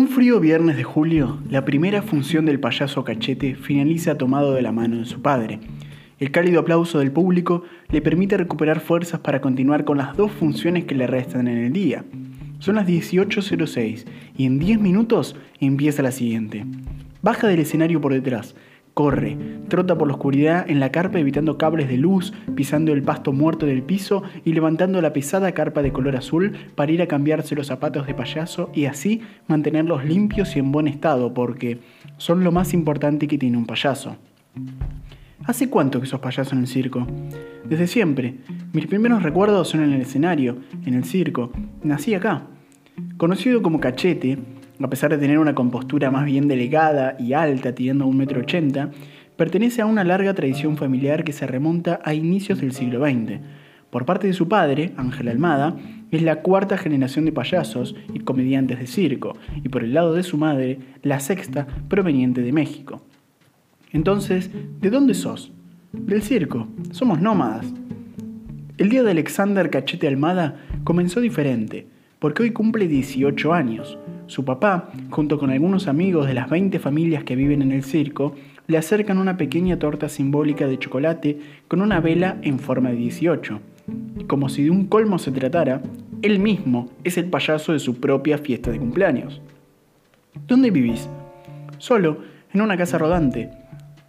Un frío viernes de julio, la primera función del payaso Cachete finaliza tomado de la mano de su padre. El cálido aplauso del público le permite recuperar fuerzas para continuar con las dos funciones que le restan en el día. Son las 18.06 y en 10 minutos empieza la siguiente. Baja del escenario por detrás, Corre, trota por la oscuridad en la carpa evitando cables de luz, pisando el pasto muerto del piso y levantando la pesada carpa de color azul para ir a cambiarse los zapatos de payaso y así mantenerlos limpios y en buen estado porque son lo más importante que tiene un payaso. ¿Hace cuánto que sos payaso en el circo? Desde siempre. Mis primeros recuerdos son en el escenario, en el circo. Nací acá. Conocido como Cachete, a pesar de tener una compostura más bien delegada y alta, tirando a un metro ochenta, pertenece a una larga tradición familiar que se remonta a inicios del siglo XX. Por parte de su padre, Ángel Almada, es la cuarta generación de payasos y comediantes de circo, y por el lado de su madre, la sexta proveniente de México. Entonces, ¿de dónde sos? Del circo. Somos nómadas. El día de Alexander Cachete Almada comenzó diferente, porque hoy cumple 18 años. Su papá, junto con algunos amigos de las 20 familias que viven en el circo, le acercan una pequeña torta simbólica de chocolate con una vela en forma de 18. Y como si de un colmo se tratara, él mismo es el payaso de su propia fiesta de cumpleaños. ¿Dónde vivís? Solo, en una casa rodante.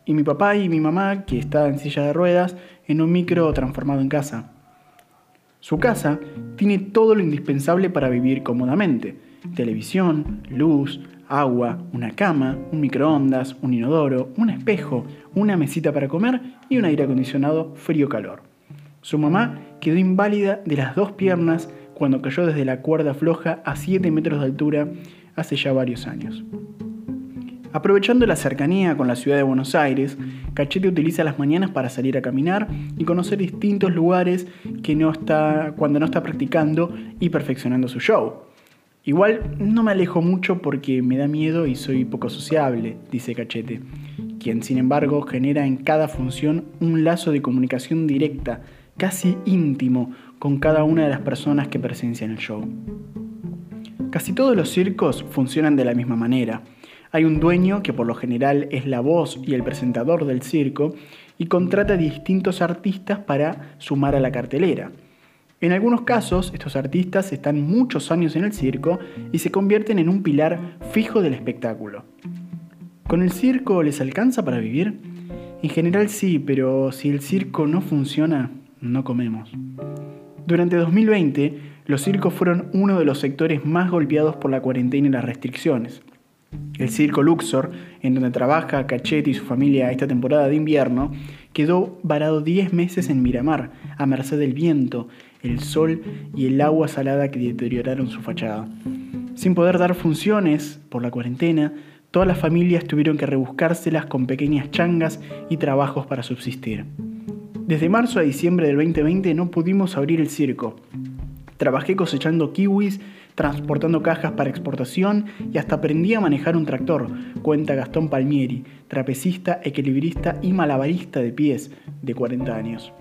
Y mi papá y mi mamá, que está en silla de ruedas, en un micro transformado en casa. Su casa tiene todo lo indispensable para vivir cómodamente televisión, luz, agua, una cama, un microondas, un inodoro, un espejo, una mesita para comer y un aire acondicionado frío-calor. Su mamá quedó inválida de las dos piernas cuando cayó desde la cuerda floja a 7 metros de altura hace ya varios años. Aprovechando la cercanía con la ciudad de Buenos Aires, Cachete utiliza las mañanas para salir a caminar y conocer distintos lugares que no está, cuando no está practicando y perfeccionando su show. Igual no me alejo mucho porque me da miedo y soy poco sociable, dice Cachete, quien sin embargo genera en cada función un lazo de comunicación directa, casi íntimo, con cada una de las personas que presencian el show. Casi todos los circos funcionan de la misma manera. Hay un dueño que por lo general es la voz y el presentador del circo y contrata distintos artistas para sumar a la cartelera. En algunos casos, estos artistas están muchos años en el circo y se convierten en un pilar fijo del espectáculo. ¿Con el circo les alcanza para vivir? En general sí, pero si el circo no funciona, no comemos. Durante 2020, los circos fueron uno de los sectores más golpeados por la cuarentena y las restricciones. El circo Luxor, en donde trabaja Cachete y su familia esta temporada de invierno, quedó varado 10 meses en Miramar, a merced del viento, el sol y el agua salada que deterioraron su fachada. Sin poder dar funciones por la cuarentena, todas las familias tuvieron que rebuscárselas con pequeñas changas y trabajos para subsistir. Desde marzo a diciembre del 2020 no pudimos abrir el circo. Trabajé cosechando kiwis, transportando cajas para exportación y hasta aprendí a manejar un tractor, cuenta Gastón Palmieri, trapecista, equilibrista y malabarista de pies de 40 años.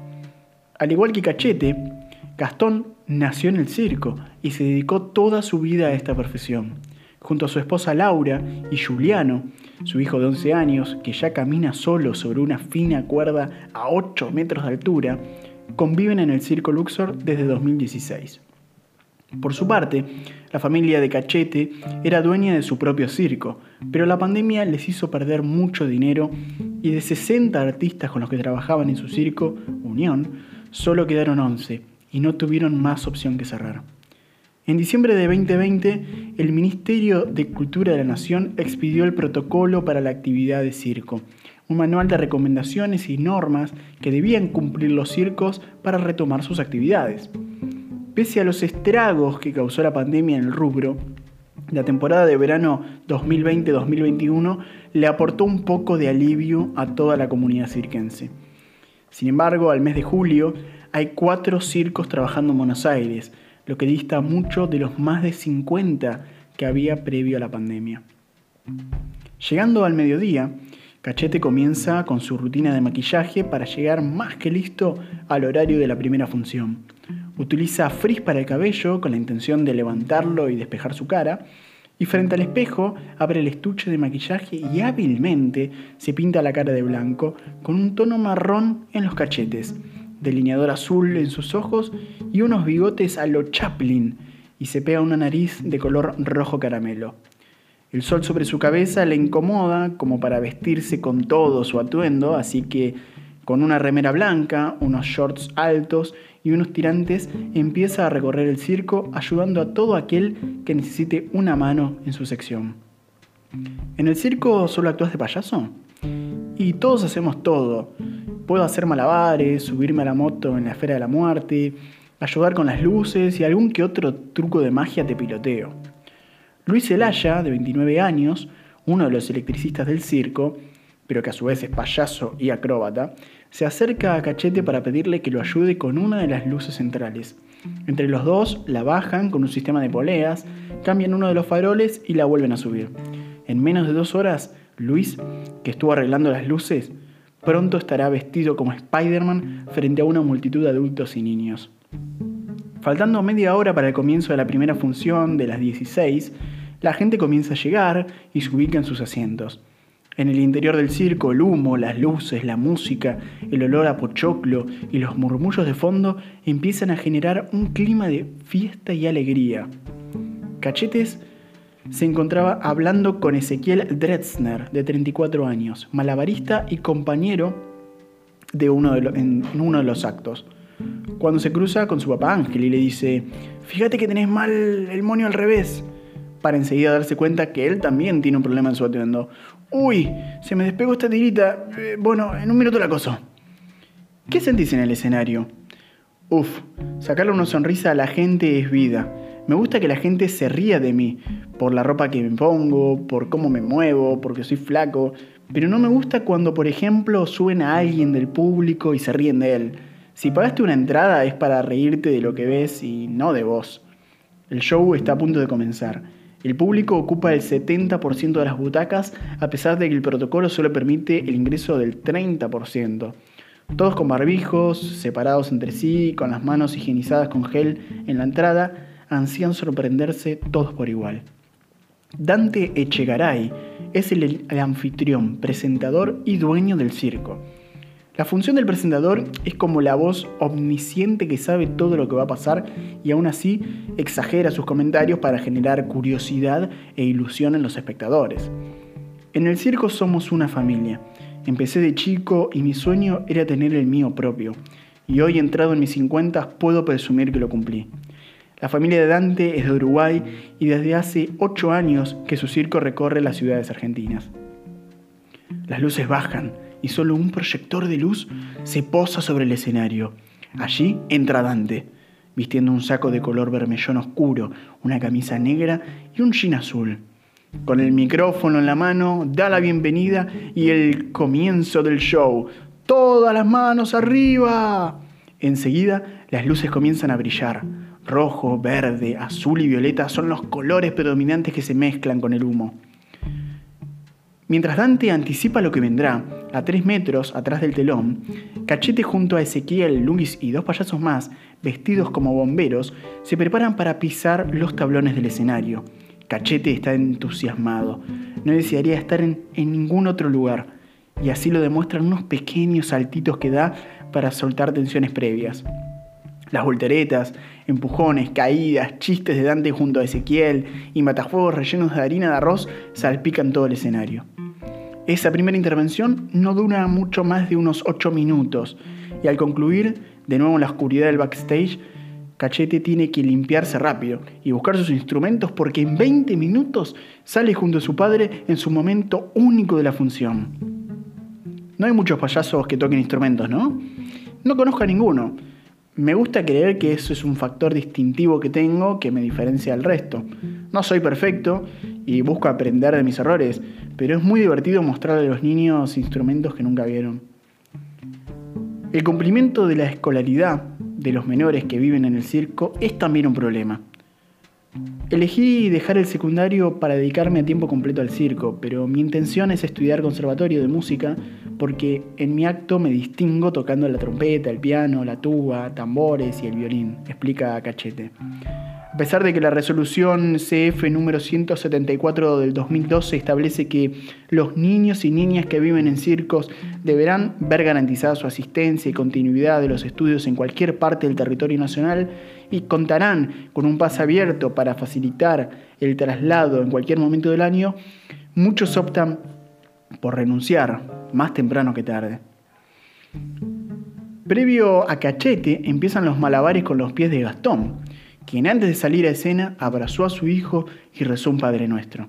Al igual que Cachete, Gastón nació en el circo y se dedicó toda su vida a esta profesión. Junto a su esposa Laura y Juliano, su hijo de 11 años, que ya camina solo sobre una fina cuerda a 8 metros de altura, conviven en el Circo Luxor desde 2016. Por su parte, la familia de Cachete era dueña de su propio circo, pero la pandemia les hizo perder mucho dinero y de 60 artistas con los que trabajaban en su circo, Unión, solo quedaron 11 y no tuvieron más opción que cerrar. En diciembre de 2020, el Ministerio de Cultura de la Nación expidió el protocolo para la actividad de circo, un manual de recomendaciones y normas que debían cumplir los circos para retomar sus actividades. Pese a los estragos que causó la pandemia en el rubro, la temporada de verano 2020-2021 le aportó un poco de alivio a toda la comunidad cirquense. Sin embargo, al mes de julio, hay cuatro circos trabajando en Buenos Aires, lo que dista mucho de los más de 50 que había previo a la pandemia. Llegando al mediodía, Cachete comienza con su rutina de maquillaje para llegar más que listo al horario de la primera función. Utiliza frizz para el cabello con la intención de levantarlo y despejar su cara, y frente al espejo abre el estuche de maquillaje y hábilmente se pinta la cara de blanco con un tono marrón en los cachetes, delineador azul en sus ojos y unos bigotes a lo Chaplin y se pega una nariz de color rojo caramelo. El sol sobre su cabeza le incomoda como para vestirse con todo su atuendo, así que con una remera blanca, unos shorts altos y unos tirantes, empieza a recorrer el circo ayudando a todo aquel que necesite una mano en su sección. ¿En el circo solo actúas de payaso? Y todos hacemos todo. Puedo hacer malabares, subirme a la moto en la esfera de la muerte, ayudar con las luces y algún que otro truco de magia te piloteo. Luis Zelaya, de 29 años, uno de los electricistas del circo, pero que a su vez es payaso y acróbata, se acerca a Cachete para pedirle que lo ayude con una de las luces centrales. Entre los dos la bajan con un sistema de poleas, cambian uno de los faroles y la vuelven a subir. En menos de dos horas, Luis, que estuvo arreglando las luces, pronto estará vestido como Spider-Man frente a una multitud de adultos y niños. Faltando media hora para el comienzo de la primera función de las 16, la gente comienza a llegar y se ubica en sus asientos. En el interior del circo, el humo, las luces, la música, el olor a pochoclo y los murmullos de fondo empiezan a generar un clima de fiesta y alegría. Cachetes se encontraba hablando con Ezequiel Dretzner, de 34 años, malabarista y compañero de uno de en uno de los actos. Cuando se cruza con su papá Ángel y le dice, fíjate que tenés mal el monio al revés, para enseguida darse cuenta que él también tiene un problema en su atuendo. Uy, se me despegó esta tirita. Eh, bueno, en un minuto la coso. ¿Qué sentís en el escenario? Uf, sacarle una sonrisa a la gente es vida. Me gusta que la gente se ría de mí, por la ropa que me pongo, por cómo me muevo, porque soy flaco, pero no me gusta cuando, por ejemplo, suben a alguien del público y se ríen de él. Si pagaste una entrada es para reírte de lo que ves y no de vos. El show está a punto de comenzar. El público ocupa el 70% de las butacas a pesar de que el protocolo solo permite el ingreso del 30%. Todos con barbijos, separados entre sí, con las manos higienizadas con gel en la entrada, ansían sorprenderse todos por igual. Dante Echegaray es el, el anfitrión, presentador y dueño del circo. La función del presentador es como la voz omnisciente que sabe todo lo que va a pasar y aún así exagera sus comentarios para generar curiosidad e ilusión en los espectadores. En el circo somos una familia. Empecé de chico y mi sueño era tener el mío propio. Y hoy entrado en mis 50 puedo presumir que lo cumplí. La familia de Dante es de Uruguay y desde hace 8 años que su circo recorre las ciudades argentinas. Las luces bajan y solo un proyector de luz se posa sobre el escenario. Allí entra Dante, vistiendo un saco de color vermellón oscuro, una camisa negra y un jean azul. Con el micrófono en la mano, da la bienvenida y el comienzo del show. ¡Todas las manos arriba! Enseguida, las luces comienzan a brillar. Rojo, verde, azul y violeta son los colores predominantes que se mezclan con el humo. Mientras Dante anticipa lo que vendrá, a tres metros atrás del telón, Cachete junto a Ezequiel, Luis y dos payasos más, vestidos como bomberos, se preparan para pisar los tablones del escenario. Cachete está entusiasmado, no desearía estar en, en ningún otro lugar, y así lo demuestran unos pequeños saltitos que da para soltar tensiones previas. Las volteretas, empujones, caídas, chistes de Dante junto a Ezequiel y matafuegos rellenos de harina de arroz salpican todo el escenario. Esa primera intervención no dura mucho más de unos 8 minutos y al concluir, de nuevo en la oscuridad del backstage, Cachete tiene que limpiarse rápido y buscar sus instrumentos porque en 20 minutos sale junto a su padre en su momento único de la función. No hay muchos payasos que toquen instrumentos, ¿no? No conozco a ninguno. Me gusta creer que eso es un factor distintivo que tengo que me diferencia del resto. No soy perfecto y busco aprender de mis errores, pero es muy divertido mostrarle a los niños instrumentos que nunca vieron. El cumplimiento de la escolaridad de los menores que viven en el circo es también un problema. Elegí dejar el secundario para dedicarme a tiempo completo al circo, pero mi intención es estudiar conservatorio de música porque en mi acto me distingo tocando la trompeta, el piano, la tuba, tambores y el violín, explica Cachete. A pesar de que la resolución CF número 174 del 2012 establece que los niños y niñas que viven en circos deberán ver garantizada su asistencia y continuidad de los estudios en cualquier parte del territorio nacional y contarán con un pase abierto para facilitar el traslado en cualquier momento del año, muchos optan por renunciar más temprano que tarde. Previo a Cachete empiezan los malabares con los pies de Gastón, quien antes de salir a escena abrazó a su hijo y rezó un Padre Nuestro.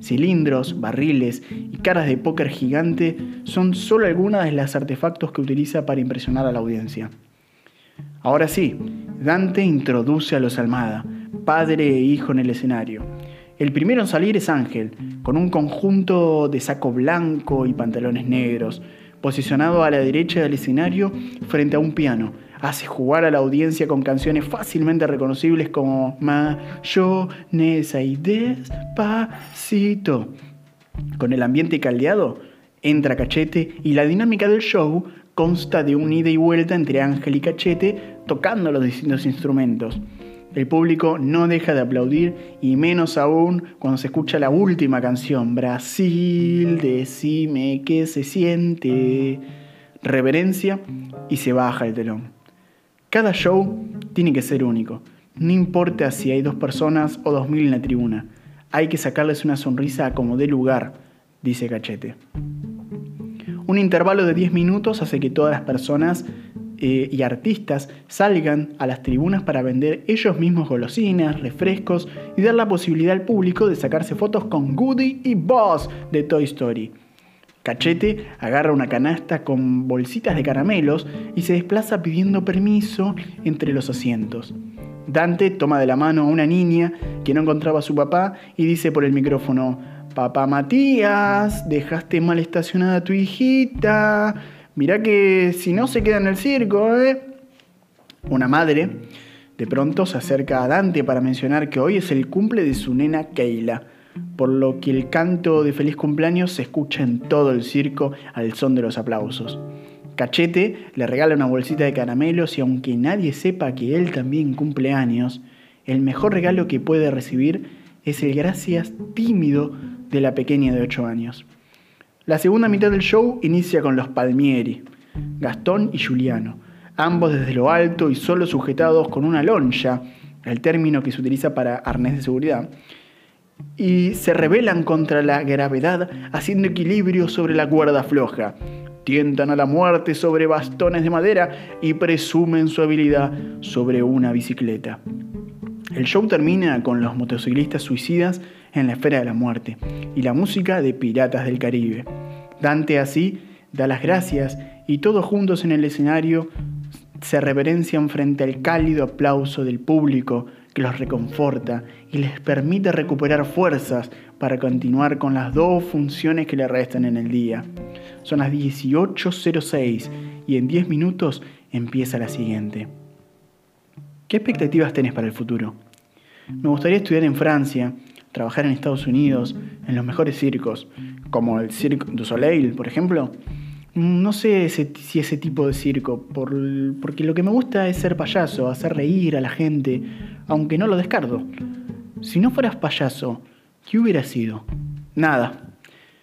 Cilindros, barriles y caras de póker gigante son solo algunas de los artefactos que utiliza para impresionar a la audiencia. Ahora sí, Dante introduce a los Almada, padre e hijo en el escenario. El primero en salir es Ángel, con un conjunto de saco blanco y pantalones negros, posicionado a la derecha del escenario frente a un piano. Hace jugar a la audiencia con canciones fácilmente reconocibles como Mayonesa y Despacito. Con el ambiente caldeado, entra Cachete y la dinámica del show consta de un ida y vuelta entre Ángel y Cachete tocando los distintos instrumentos. El público no deja de aplaudir y menos aún cuando se escucha la última canción, Brasil, decime qué se siente. Reverencia y se baja el telón. Cada show tiene que ser único. No importa si hay dos personas o dos mil en la tribuna. Hay que sacarles una sonrisa como dé lugar, dice Cachete. Un intervalo de 10 minutos hace que todas las personas eh, y artistas salgan a las tribunas para vender ellos mismos golosinas, refrescos y dar la posibilidad al público de sacarse fotos con Goody y Buzz de Toy Story. Cachete agarra una canasta con bolsitas de caramelos y se desplaza pidiendo permiso entre los asientos. Dante toma de la mano a una niña que no encontraba a su papá y dice por el micrófono, Papá Matías, dejaste mal estacionada a tu hijita. Mirá que si no se queda en el circo, ¿eh? Una madre de pronto se acerca a Dante para mencionar que hoy es el cumple de su nena Keila, por lo que el canto de feliz cumpleaños se escucha en todo el circo al son de los aplausos. Cachete le regala una bolsita de caramelos y aunque nadie sepa que él también cumple años, el mejor regalo que puede recibir es el gracias tímido de la pequeña de 8 años. La segunda mitad del show inicia con los Palmieri, Gastón y Juliano, ambos desde lo alto y solo sujetados con una loncha, el término que se utiliza para arnés de seguridad, y se rebelan contra la gravedad haciendo equilibrio sobre la cuerda floja. Tientan a la muerte sobre bastones de madera y presumen su habilidad sobre una bicicleta. El show termina con los motociclistas suicidas en la esfera de la muerte y la música de Piratas del Caribe. Dante así da las gracias y todos juntos en el escenario se reverencian frente al cálido aplauso del público que los reconforta y les permite recuperar fuerzas para continuar con las dos funciones que le restan en el día. Son las 18.06 y en 10 minutos empieza la siguiente. ¿Qué expectativas tenés para el futuro? Me gustaría estudiar en Francia trabajar en Estados Unidos, en los mejores circos, como el Cirque du Soleil, por ejemplo. No sé si ese tipo de circo, porque lo que me gusta es ser payaso, hacer reír a la gente, aunque no lo descarto. Si no fueras payaso, ¿qué hubiera sido? Nada.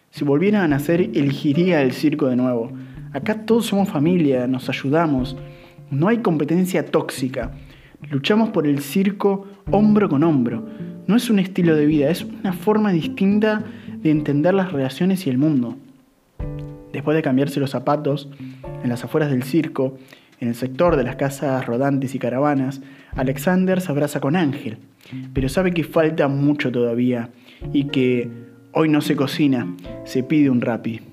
Si volviera a nacer, elegiría el circo de nuevo. Acá todos somos familia, nos ayudamos. No hay competencia tóxica. Luchamos por el circo hombro con hombro no es un estilo de vida, es una forma distinta de entender las relaciones y el mundo. Después de cambiarse los zapatos, en las afueras del circo, en el sector de las casas rodantes y caravanas, Alexander se abraza con Ángel, pero sabe que falta mucho todavía y que hoy no se cocina, se pide un rapi.